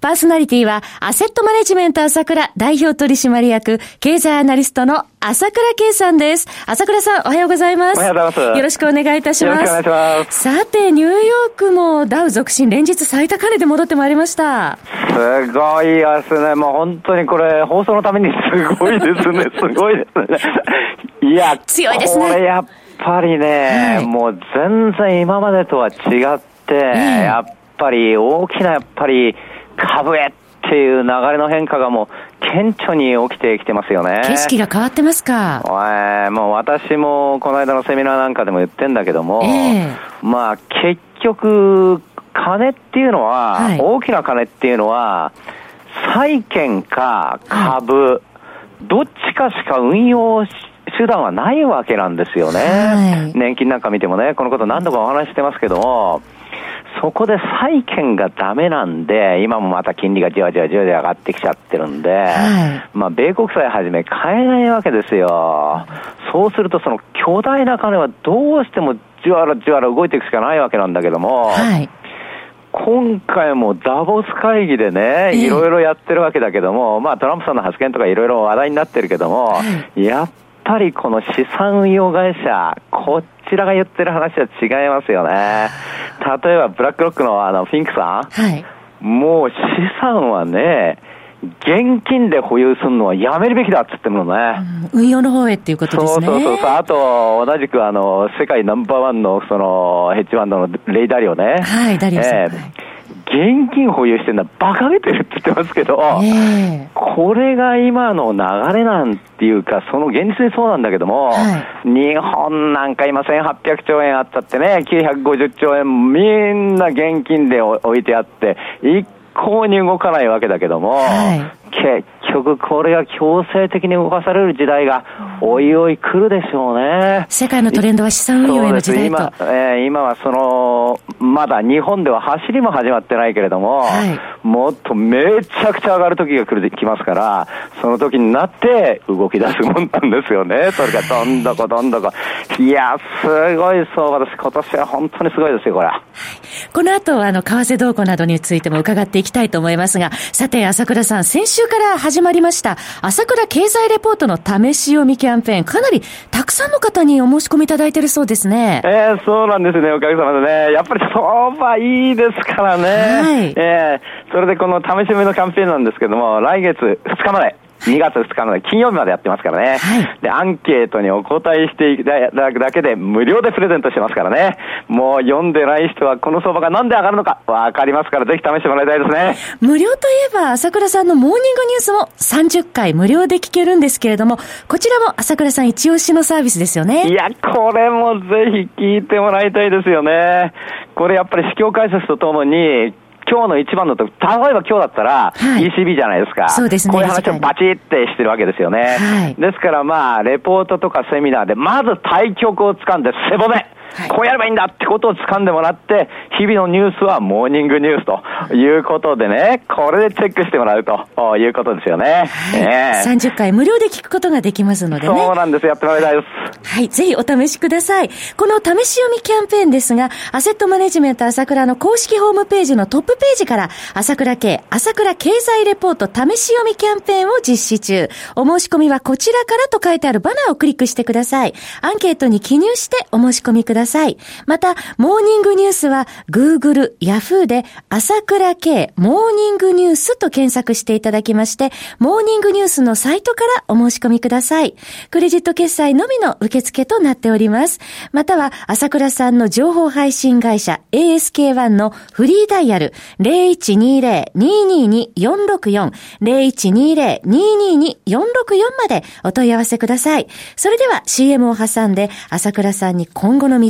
パーソナリティは、アセットマネジメント朝倉代表取締役、経済アナリストの朝倉慶さんです。朝倉さん、おはようございます。おはようございます。よろしくお願いいたします。よろしくお願いします。さて、ニューヨークもダウ続伸、連日最高値で戻ってまいりました。すごいですね。もう本当にこれ、放送のためにすごいですね。すごいですね。いや、強いですね。これやっぱりね、はい、もう全然今までとは違って、やっぱり大きなやっぱり株へっていう流れの変化がもう顕著に起きてきてますよね。景色が変わってますか？えー、もう私もこの間のセミナーなんかでも言ってんだけども、えー、まあ結局、金っていうのは、はい、大きな金っていうのは、債券か株、はい、どっちかしか運用手段はないわけなんですよね。はい、年金なんか見てもね、このこと何度かお話してますけども、そこで債券がダメなんで、今もまた金利がじわじわじわじわ上がってきちゃってるんで、はい、まあ、米国債はじめ買えないわけですよ。そうすると、その巨大な金はどうしてもじわらじわら動いていくしかないわけなんだけども、はい今回もダボス会議でね、いろいろやってるわけだけども、まあトランプさんの発言とかいろいろ話題になってるけども、やっぱりこの資産運用会社、こちらが言ってる話は違いますよね。例えば、ブラックロックのあの、フィンクさん。はい。もう資産はね、現金で保有するのはやめるべきだっつってもね、うん、運用の方へっていうことですね。そうそうそう。あと、同じくあの、世界ナンバーワンのその、ヘッジファンドのレイダリオね。はい、ダリオさん。えー現金保有してるのは馬鹿げてるって言ってますけど、えー、これが今の流れなんていうか、その現実にそうなんだけども、はい、日本なんか今1800兆円あったってね、950兆円みんな現金で置いてあって、一向に動かないわけだけども、はい、結局これが強制的に動かされる時代が、おいおい来るでしょうね。世界のトレンドは資産運用への時代と。今、えー、今はその、まだ日本では走りも始まってないけれども、はい、もっとめちゃくちゃ上がる時が来る、来ますから、その時になって動き出すもんなんですよね。それがどんどこどんどこ。いや、すごいそう、私今年は本当にすごいですよ、これ。この後、あの、為替動向などについても伺っていきたいと思いますが、さて、朝倉さん、先週から始まりました、朝倉経済レポートの試し読みキャンペーン、かなりたくさんの方にお申し込みいただいてるそうですね。えー、そうなんですね、おかげさまでね。やっぱり相場いいですからね。はい。えー、それでこの試し読みのキャンペーンなんですけども、来月2日まで、2月2日の金曜日までやってますからね。はい、で、アンケートにお答えしていただくだけで無料でプレゼントしてますからね。もう読んでない人はこの相場がなんで上がるのかわかりますから、ぜひ試してもらいたいですね。無料といえば、朝倉さんのモーニングニュースも30回無料で聞けるんですけれども、こちらも朝倉さん一押しのサービスですよね。いや、これもぜひ聞いてもらいたいですよね。これやっぱり市況解説とともに、今日の一番のと、例えば今日だったら、ECB じゃないですか。そうですね。こういう話をバチってしてるわけですよね。はい、ですからまあ、レポートとかセミナーで、まず対局を掴んで背骨。はい、こうやればいいんだってことを掴んでもらって、日々のニュースはモーニングニュースということでね、これでチェックしてもらうということですよね。はいね30回無料で聞くことができますのでね。そうなんです。やってもらいたいです。はい。ぜひお試しください。この試し読みキャンペーンですが、アセットマネジメント朝倉の公式ホームページのトップページから、朝倉系、朝倉経済レポート試し読みキャンペーンを実施中。お申し込みはこちらからと書いてあるバナーをクリックしてください。アンケートに記入してお申し込みください。ださいまた、モーニングニュースは Google、Yahoo で朝倉系モーニングニュースと検索していただきまして、モーニングニュースのサイトからお申し込みください。クレジット決済のみの受付となっております。または、朝倉さんの情報配信会社 ASK1 のフリーダイヤル0120-222-464 0120-222-464までお問い合わせください。それでは CM を挟んで朝倉さんに今後の見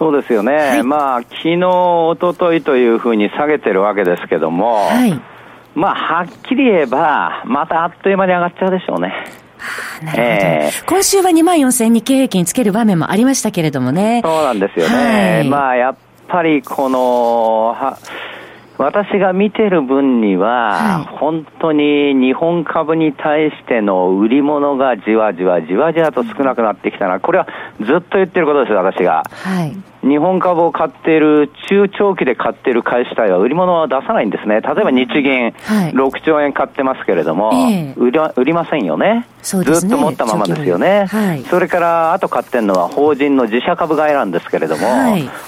そうですよね、はい、まあ昨日一昨日というふうに下げてるわけですけども、はい、まあはっきり言えば、またあっという間に上がっちゃうでしょうね。なるほど、えー、今週は2万4000日経平均つける場面もありましたけれどもね。そうなんですよね。はい、まあやっぱりこの、は私が見てる分には、はい、本当に日本株に対しての売り物がじわじわじわじわと少なくなってきたな、これはずっと言ってることですよ、私が。はい日本株を買っている、中長期で買っている会社体は売り物は出さないんですね。例えば日銀、6兆円買ってますけれども、売り売りませんよね。ずっと持ったままですよね。それから、あと買ってるのは法人の自社株買いなんですけれども、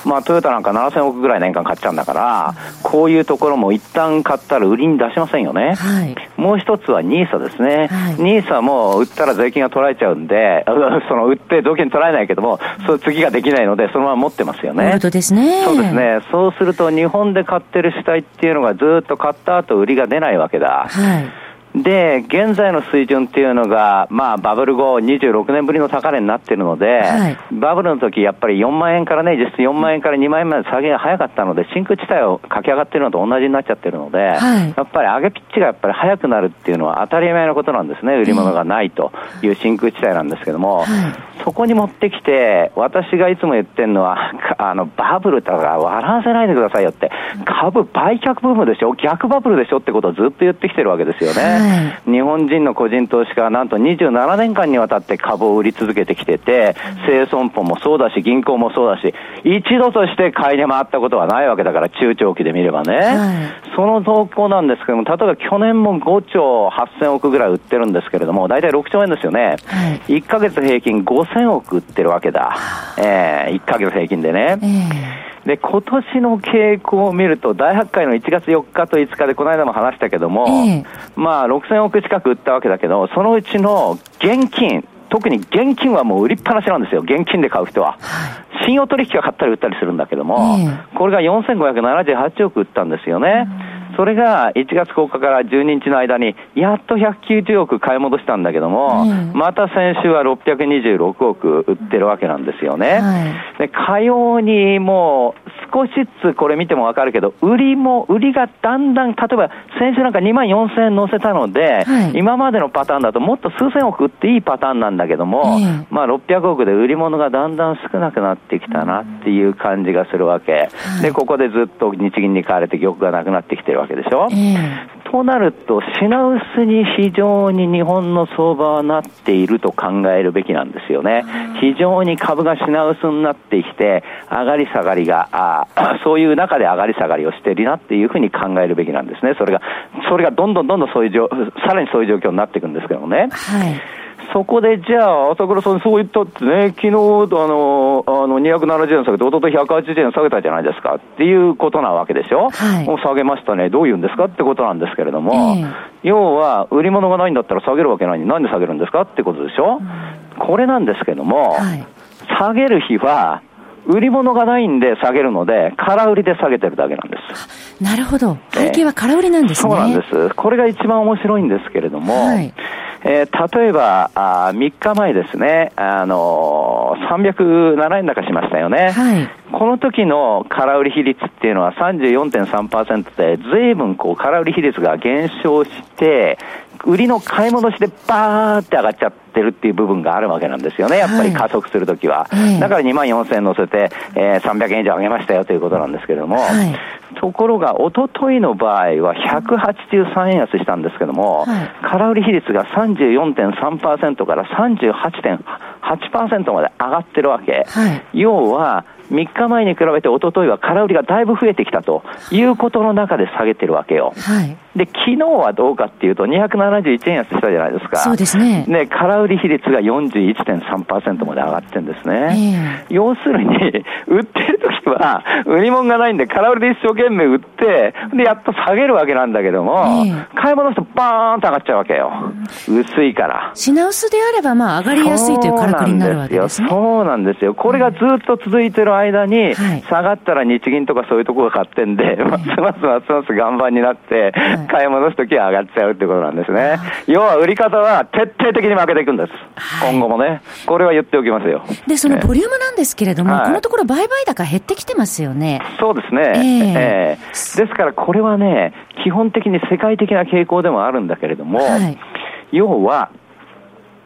まあトヨタなんか7000億ぐらい年間買っちゃうんだから、こういうところも一旦買ったら売りに出しませんよね。もう一つは NISA ですね。NISA も売ったら税金が取られちゃうんで、その売って税金取られないけども、そ次ができないので、そのまま持ってますよね。ね。そうですね。そうすると日本で買ってる主体っていうのがずっと買った後売りが出ないわけだ。はい。で、現在の水準っていうのが、まあ、バブル後26年ぶりの高値になってるので、はい、バブルの時やっぱり4万円からね、実質4万円から2万円まで下げが早かったので、真空地帯を駆け上がってるのと同じになっちゃってるので、はい、やっぱり上げピッチがやっぱり早くなるっていうのは当たり前のことなんですね、売り物がないという真空地帯なんですけども、はい、そこに持ってきて、私がいつも言ってるのは、あの、バブルとか笑わせないでくださいよって、株売却ブームでしょ、逆バブルでしょってことをずっと言ってきてるわけですよね。日本人の個人投資家はなんと27年間にわたって株を売り続けてきてて、生損保もそうだし、銀行もそうだし、一度として買いに回ったことはないわけだから、中長期で見ればね。はい、その動向なんですけども、例えば去年も5兆8000億ぐらい売ってるんですけれども、大体6兆円ですよね。はい、1ヶ月平均5000億売ってるわけだ。えー、1ヶ月平均でね。えーで、今年の傾向を見ると、大発会の1月4日と5日で、この間も話したけども、えー、まあ、6000億近く売ったわけだけど、そのうちの現金、特に現金はもう売りっぱなしなんですよ、現金で買う人は。信用取引は買ったり売ったりするんだけども、えー、これが4578億売ったんですよね。それが1月10日から12日の間に、やっと190億買い戻したんだけども、また先週は626億売ってるわけなんですよね。はい、で、かようにもう少しずつこれ見てもわかるけど、売りも、売りがだんだん、例えば先週なんか2万4000円乗せたので、はい、今までのパターンだともっと数千億売っていいパターンなんだけども、まあ600億で売り物がだんだん少なくなってきたなっていう感じがするわけ。はい、で、ここでずっと日銀に買われて玉がなくなってきてるわけでしょ？えー、となると、品薄に非常に日本の相場はなっていると考えるべきなんですよね。非常に株が品薄になってきて、上がり下がりが、あそういう中で上がり下がりをしているなっていうふうに考えるべきなんですね。それが、それがどんどんどんどんそういう状、さらにそういう状況になっていくんですけどもね。はいそこでじゃあ、朝倉さん、そう言ったってね、昨日あのあの270円下げて、おととい180円下げたじゃないですかっていうことなわけでしょ、はい、もう下げましたね、どういうんですかってことなんですけれども、えー、要は、売り物がないんだったら下げるわけない。のに、なんで下げるんですかってことでしょ、うん、これなんですけども、はい、下げる日は、売り物がないんで下げるので、空売りで下げてるだけなんです。なるほど。背景は空売りなんですね、そうなんです。これが一番面白いんですけれども、はいえー、例えばあ、3日前ですね、あのー、307円高しましたよね。はい、この時の空売り比率っていうのは34.3%で、ずいぶんこう空売り比率が減少して、売りの買い戻しでバーって上がっちゃってるっていう部分があるわけなんですよね、やっぱり加速するときは、はい、だから2万4000円乗せて、えー、300円以上上げましたよということなんですけれども、はい、ところが、おとといの場合は183円安したんですけども、はい、空売り比率が34.3%から38.8%まで上がってるわけ。要は3日前に比べておとといは空売りがだいぶ増えてきたということの中で下げてるわけよ。はい、で、昨日はどうかっていうと、271円安したじゃないですか。そうですね。ね、空売り比率が41.3%まで上がってるんですね。えー、要するに、売ってる時は、売り物がないんで、空売りで一生懸命売って、で、やっと下げるわけなんだけども、えー、買い物するとバーンと上がっちゃうわけよ。薄いから。品薄であれば、まあ、上がりやすいというからくりになるわけですね。そうなんですよ。これがずっと続いてる間に、下がったら日銀とかそういうところが買ってんで、ますますますます岩盤になって、買い戻すときは上がっちゃうってことなんですね。要は売り方は徹底的に負けていくんです。今後もね。これは言っておきますよ。で、そのボリュームなんですけれども、このところ売買高減ってきてますよね。そうですね。えー、えー、ですからこれはね、基本的に世界的な傾向でもあるんだけれども、要は、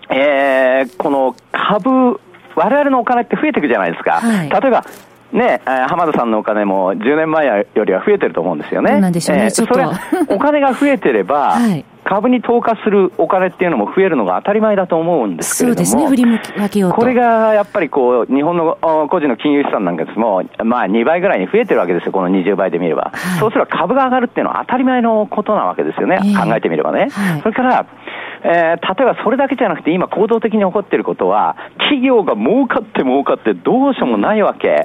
えー、この株我々のお金って増えていくじゃないですか。はい、例えば、ね、浜田さんのお金も10年前よりは増えてると思うんですよね。なんでしょうね、えー、それお金が増えてれば、はい、株に投下するお金っていうのも増えるのが当たり前だと思うんですけれども、そうですね、振り分けようこれがやっぱりこう、日本の個人の金融資産なんかです。も、まあ2倍ぐらいに増えてるわけですよ、この20倍で見れば。はい、そうすれば株が上がるっていうのは当たり前のことなわけですよね、えー、考えてみればね。はい、それからえー、例えばそれだけじゃなくて、今、行動的に起こっていることは、企業が儲かって儲かってどうしようもないわけ。はい、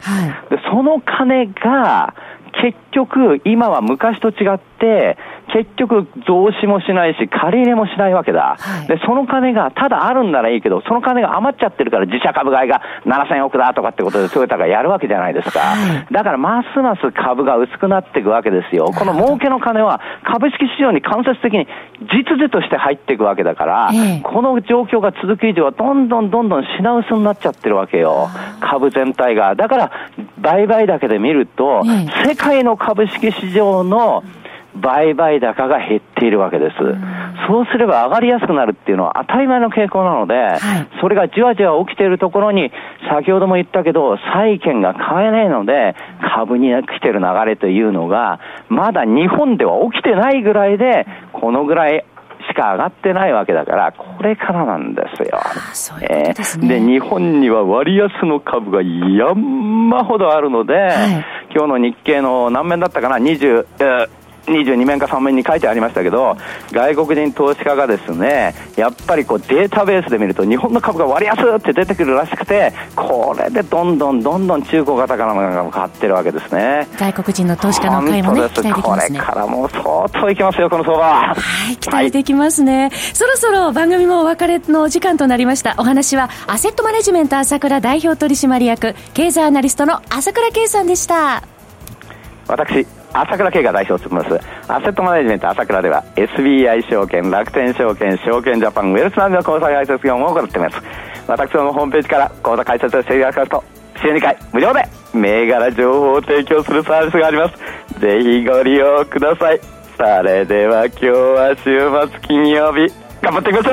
でその金が結局、今は昔と違って、結局増資もしないし、借り入れもしないわけだ、はい、で、その金がただあるんならいいけど、その金が余っちゃってるから自社株買いが7000億だとかってことでトヨタがやるわけじゃないですか。はい、だからますます株が薄くなっていくわけですよ。この儲けの金は株式市場に間接的に実需として入っていくわけだから、この状況が続く以上はどんどんどんどん品薄になっちゃってるわけよ。株全体が。だから、売買だけで見ると、世界の株式市場の売買高が減っているわけです。そうすれば上がりやすくなるっていうのは当たり前の傾向なので、はい、それがじわじわ起きているところに、先ほども言ったけど、債券が買えないので、株に来てる流れというのが、まだ日本では起きてないぐらいで、このぐらいしか上がってないわけだから、これからなんですよ。そういうことで日本には割安の株が山ほどあるので、はい、今日の日経の何面だったかな、20、22面か3面に書いてありましたけど、外国人投資家がですね、やっぱりこうデータベースで見ると、日本の株が割安って出てくるらしくて、これでどんどんどんどん中古型からのが買ってるわけですね。外国人の投資家の買いもね、期待できますね。これからもう相当いきますよ、この相場。はい、期待できますね。はい、そろそろ番組もお別れの時間となりました。お話は、アセットマネジメント朝倉代表取締役、経済アナリストの朝倉圭さんでした。私、朝倉慶が代表を務めます。アセットマネジメント朝倉では SBI 証券楽天証券証券ジャパンウェルスナビの口座開設業務を行っています。私どもホームページから口座開設をしていただきますと週2回無料で銘柄情報を提供するサービスがあります。ぜひご利用ください。それでは今日は週末金曜日頑張っていきましょ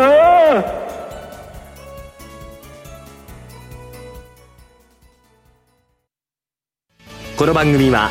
う!この番組は